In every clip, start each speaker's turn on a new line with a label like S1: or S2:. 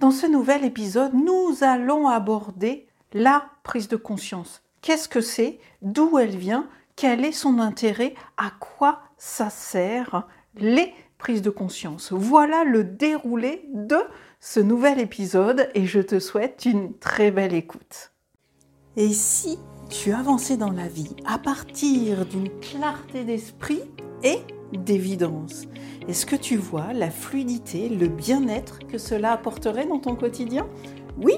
S1: Dans ce nouvel épisode, nous allons aborder la prise de conscience. Qu'est-ce que c'est? D'où elle vient? Quel est son intérêt? À quoi ça sert? Les prises de conscience. Voilà le déroulé de ce nouvel épisode et je te souhaite une très belle écoute. Et si tu avançais dans la vie à partir d'une clarté d'esprit et d'évidence Est-ce que tu vois la fluidité, le bien-être que cela apporterait dans ton quotidien? Oui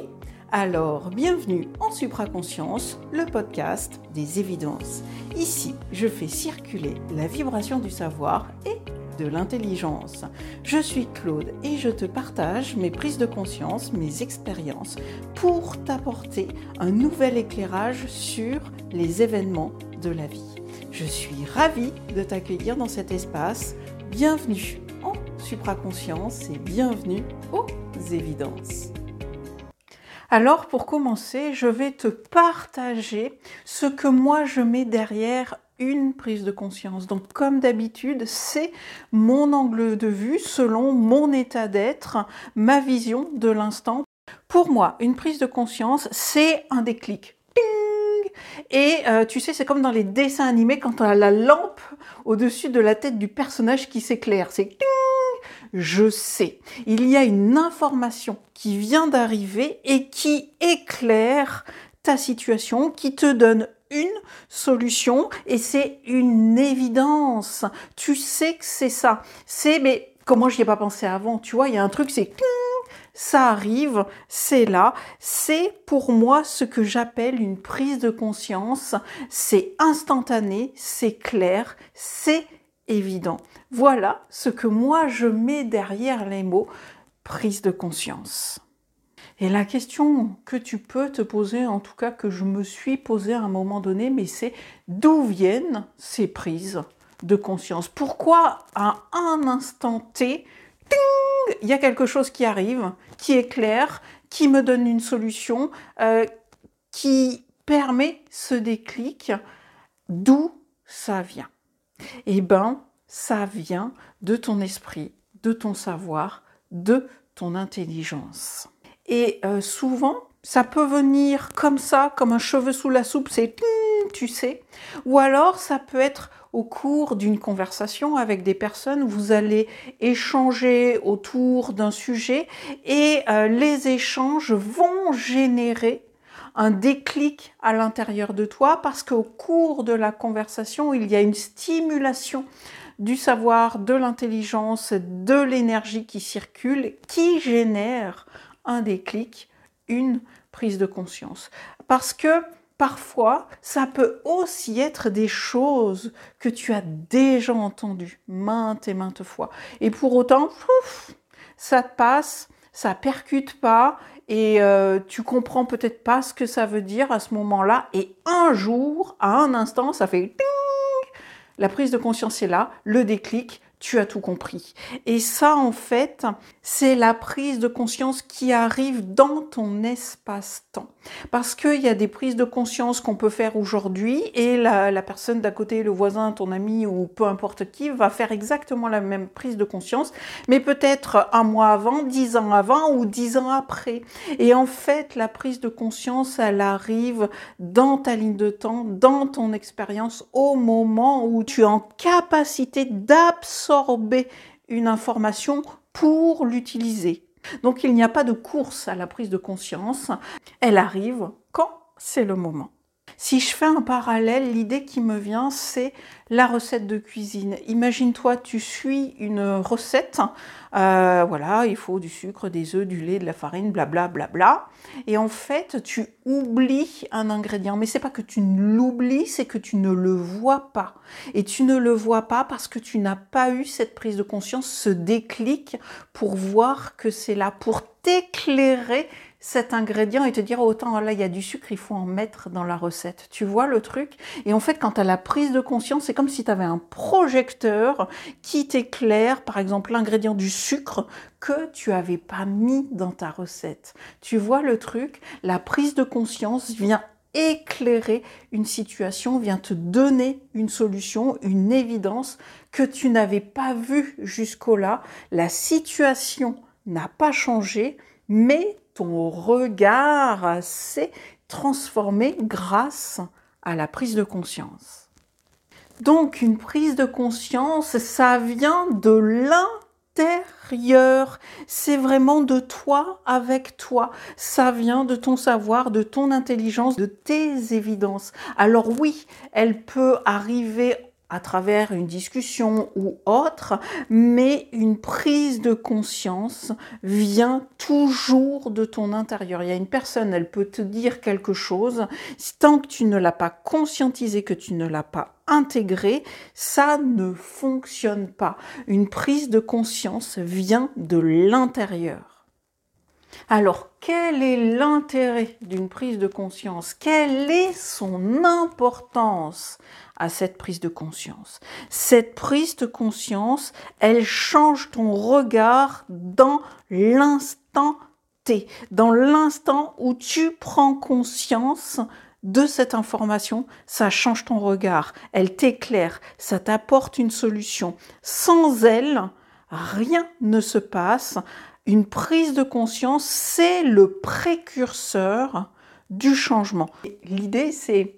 S1: alors, bienvenue en Supraconscience, le podcast des évidences. Ici, je fais circuler la vibration du savoir et de l'intelligence. Je suis Claude et je te partage mes prises de conscience, mes expériences pour t'apporter un nouvel éclairage sur les événements de la vie. Je suis ravie de t'accueillir dans cet espace. Bienvenue en supraconscience et bienvenue aux évidences. Alors pour commencer, je vais te partager ce que moi je mets derrière une prise de conscience. Donc comme d'habitude, c'est mon angle de vue selon mon état d'être, ma vision de l'instant. Pour moi, une prise de conscience, c'est un déclic. Et euh, tu sais, c'est comme dans les dessins animés quand on a la lampe au-dessus de la tête du personnage qui s'éclaire. C'est je sais. Il y a une information qui vient d'arriver et qui éclaire ta situation, qui te donne une solution et c'est une évidence. Tu sais que c'est ça. C'est mais comment j'y ai pas pensé avant Tu vois, il y a un truc, c'est ça arrive, c'est là. C'est pour moi ce que j'appelle une prise de conscience. C'est instantané, c'est clair, c'est évident. Voilà ce que moi je mets derrière les mots prise de conscience. Et la question que tu peux te poser, en tout cas que je me suis posée à un moment donné, mais c'est d'où viennent ces prises de conscience? Pourquoi à un instant T, il y a quelque chose qui arrive, qui est clair, qui me donne une solution, euh, qui permet ce déclic D'où ça vient? Eh bien, ça vient de ton esprit, de ton savoir, de ton intelligence. Et euh, souvent, ça peut venir comme ça, comme un cheveu sous la soupe, c'est tu sais. Ou alors, ça peut être au cours d'une conversation avec des personnes, vous allez échanger autour d'un sujet et euh, les échanges vont générer un déclic à l'intérieur de toi parce qu'au cours de la conversation, il y a une stimulation du savoir, de l'intelligence, de l'énergie qui circule, qui génère un déclic, une prise de conscience. Parce que parfois, ça peut aussi être des choses que tu as déjà entendues maintes et maintes fois. Et pour autant, ça te passe, ça percute pas et euh, tu comprends peut-être pas ce que ça veut dire à ce moment-là. Et un jour, à un instant, ça fait la prise de conscience est là, le déclic, tu as tout compris. Et ça, en fait, c'est la prise de conscience qui arrive dans ton espace-temps. Parce qu'il y a des prises de conscience qu'on peut faire aujourd'hui et la, personne d'à côté, le voisin, ton ami ou peu importe qui, va faire exactement la même prise de conscience, mais peut-être un mois avant, dix ans avant ou dix ans après. Et en fait, la prise de conscience, elle arrive dans ta ligne de temps, dans ton expérience, au moment où tu es en capacité d'absorber une information pour l'utiliser. Donc il n'y a pas de course à la prise de conscience, elle arrive quand c'est le moment. Si je fais un parallèle, l'idée qui me vient, c'est la recette de cuisine. Imagine-toi, tu suis une recette. Euh, voilà, il faut du sucre, des œufs, du lait, de la farine, blablabla. Bla, bla, et en fait, tu oublies un ingrédient. Mais c'est pas que tu l'oublies, c'est que tu ne le vois pas. Et tu ne le vois pas parce que tu n'as pas eu cette prise de conscience, ce déclic pour voir que c'est là, pour t'éclairer cet ingrédient et te dire autant là il y a du sucre, il faut en mettre dans la recette. Tu vois le truc? Et en fait quand tu as la prise de conscience, c'est comme si tu avais un projecteur qui t'éclaire par exemple l'ingrédient du sucre que tu avais pas mis dans ta recette. Tu vois le truc? La prise de conscience vient éclairer une situation, vient te donner une solution, une évidence que tu n'avais pas vue jusqu'au là. La situation n'a pas changé, mais ton regard s'est transformé grâce à la prise de conscience. Donc une prise de conscience, ça vient de l'intérieur. C'est vraiment de toi avec toi. Ça vient de ton savoir, de ton intelligence, de tes évidences. Alors oui, elle peut arriver à travers une discussion ou autre, mais une prise de conscience vient toujours de ton intérieur. Il y a une personne, elle peut te dire quelque chose, tant que tu ne l'as pas conscientisé, que tu ne l'as pas intégré, ça ne fonctionne pas. Une prise de conscience vient de l'intérieur. Alors, quel est l'intérêt d'une prise de conscience? Quelle est son importance à cette prise de conscience? Cette prise de conscience, elle change ton regard dans l'instant T, dans l'instant où tu prends conscience de cette information, ça change ton regard, elle t'éclaire, ça t'apporte une solution. Sans elle, rien ne se passe. Une prise de conscience, c'est le précurseur du changement. L'idée, c'est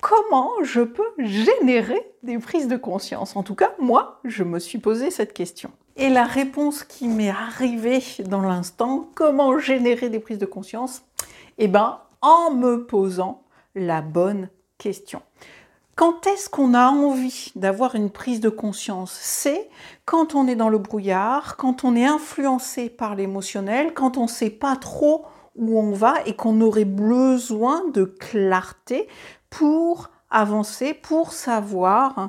S1: comment je peux générer des prises de conscience En tout cas, moi, je me suis posé cette question. Et la réponse qui m'est arrivée dans l'instant, comment générer des prises de conscience? Eh bien, en me posant la bonne question. Quand est-ce qu'on a envie d'avoir une prise de conscience? C'est quand on est dans le brouillard, quand on est influencé par l'émotionnel, quand on ne sait pas trop où on va et qu'on aurait besoin de clarté pour avancer, pour savoir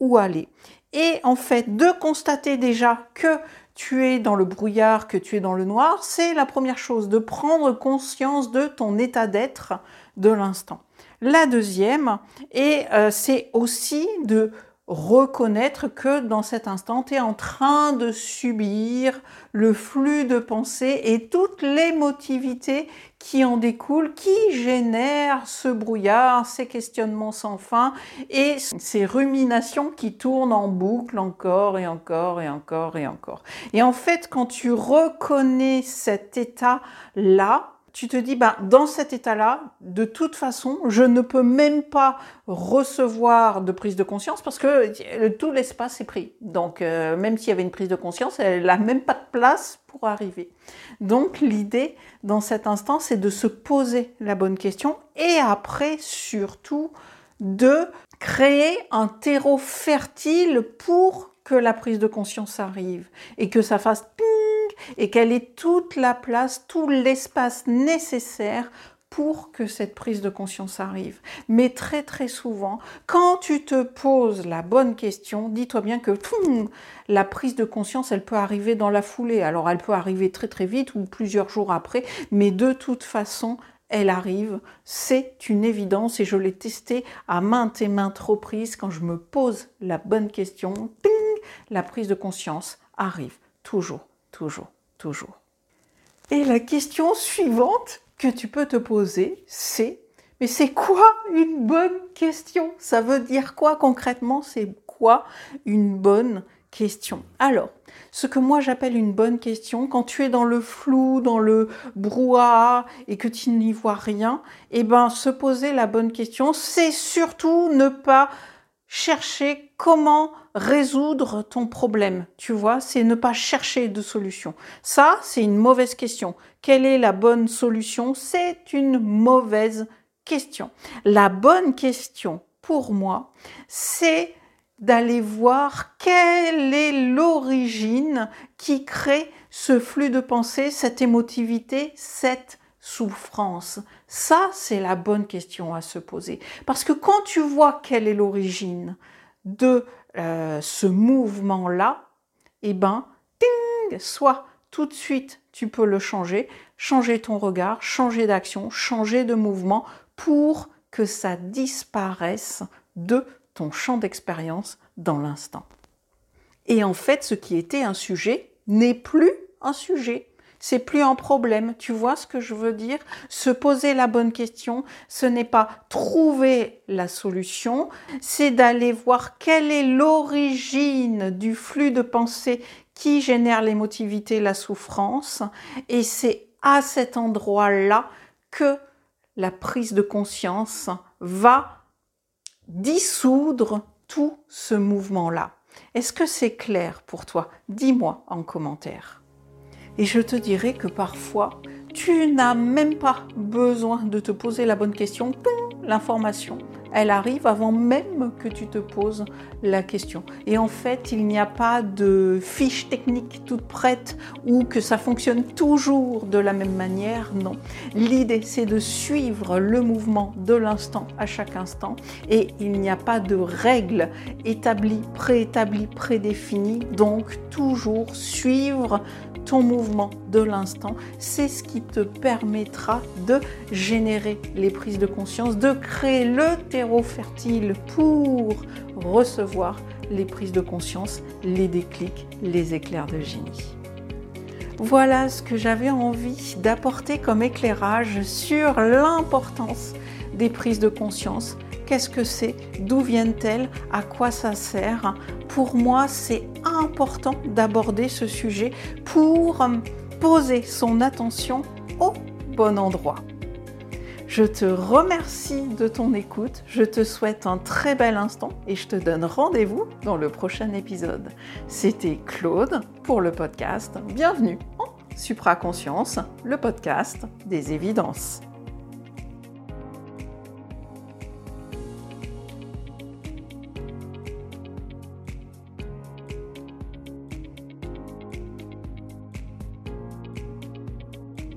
S1: où aller. Et en fait, de constater déjà que tu es dans le brouillard, que tu es dans le noir, c'est la première chose, de prendre conscience de ton état d'être de l'instant. La deuxième, et euh, c'est aussi de reconnaître que dans cet instant, tu es en train de subir le flux de pensée et toute l'émotivité qui en découle, qui génère ce brouillard, ces questionnements sans fin et ces ruminations qui tournent en boucle encore et encore et encore et encore. Et en fait, quand tu reconnais cet état-là, tu te dis, bah, dans cet état-là, de toute façon, je ne peux même pas recevoir de prise de conscience parce que tout l'espace est pris. Donc, euh, même s'il y avait une prise de conscience, elle n'a même pas de place pour arriver. Donc, l'idée dans cet instant, c'est de se poser la bonne question et après, surtout, de créer un terreau fertile pour que la prise de conscience arrive et que ça fasse et qu'elle ait toute la place, tout l'espace nécessaire pour que cette prise de conscience arrive. Mais très très souvent, quand tu te poses la bonne question, dis-toi bien que la prise de conscience, elle peut arriver dans la foulée. Alors elle peut arriver très très vite ou plusieurs jours après, mais de toute façon, elle arrive, c'est une évidence et je l'ai testé à maintes et maintes reprises quand je me pose la bonne question, la prise de conscience arrive toujours, toujours toujours. Et la question suivante que tu peux te poser, c'est mais c'est quoi une bonne question? Ça veut dire quoi concrètement? C'est quoi une bonne question? Alors, ce que moi j'appelle une bonne question, quand tu es dans le flou, dans le brouhaha et que tu n'y vois rien, eh ben se poser la bonne question, c'est surtout ne pas chercher comment résoudre ton problème. Tu vois, c'est ne pas chercher de solution. Ça, c'est une mauvaise question. Quelle est la bonne solution? C'est une mauvaise question. La bonne question, pour moi, c'est d'aller voir quelle est l'origine qui crée ce flux de pensée, cette émotivité, cette souffrance Ça, c'est la bonne question à se poser. Parce que quand tu vois quelle est l'origine de euh, ce mouvement-là, eh ben, ting, soit tout de suite tu peux le changer, changer ton regard, changer d'action, changer de mouvement pour que ça disparaisse de ton champ d'expérience dans l'instant. Et en fait, ce qui était un sujet n'est plus un sujet c'est plus un problème. Tu vois ce que je veux dire? Se poser la bonne question, ce n'est pas trouver la solution, c'est d'aller voir quelle est l'origine du flux de pensée qui génère l'émotivité, la souffrance, et c'est à cet endroit-là que la prise de conscience va dissoudre tout ce mouvement-là. Est-ce que c'est clair pour toi? Dis-moi en commentaire. Et je te dirai que parfois, tu n'as même pas besoin de te poser la bonne question. L'information elle arrive avant même que tu te poses la question. Et en fait, il n'y a pas de fiche technique toute prête ou que ça fonctionne toujours de la même manière. Non. L'idée, c'est de suivre le mouvement de l'instant à chaque instant et il n'y a pas de règles établies, préétablies, prédéfinies. Donc, toujours suivre ton mouvement de l'instant. C'est ce qui te permettra de générer les prises de conscience, de créer le terreau fertile pour recevoir les prises de conscience, les déclics, les éclairs de génie. Voilà ce que j'avais envie d'apporter comme éclairage sur l'importance des prises de conscience. Qu'est-ce que c'est? D'où viennent-elles? À quoi ça sert? Pour moi, c'est important d'aborder ce sujet pour poser son attention au bon endroit. Je te remercie de ton écoute, je te souhaite un très bel instant et je te donne rendez-vous dans le prochain épisode. C'était Claude pour le podcast. Bienvenue en Supraconscience, le podcast des évidences.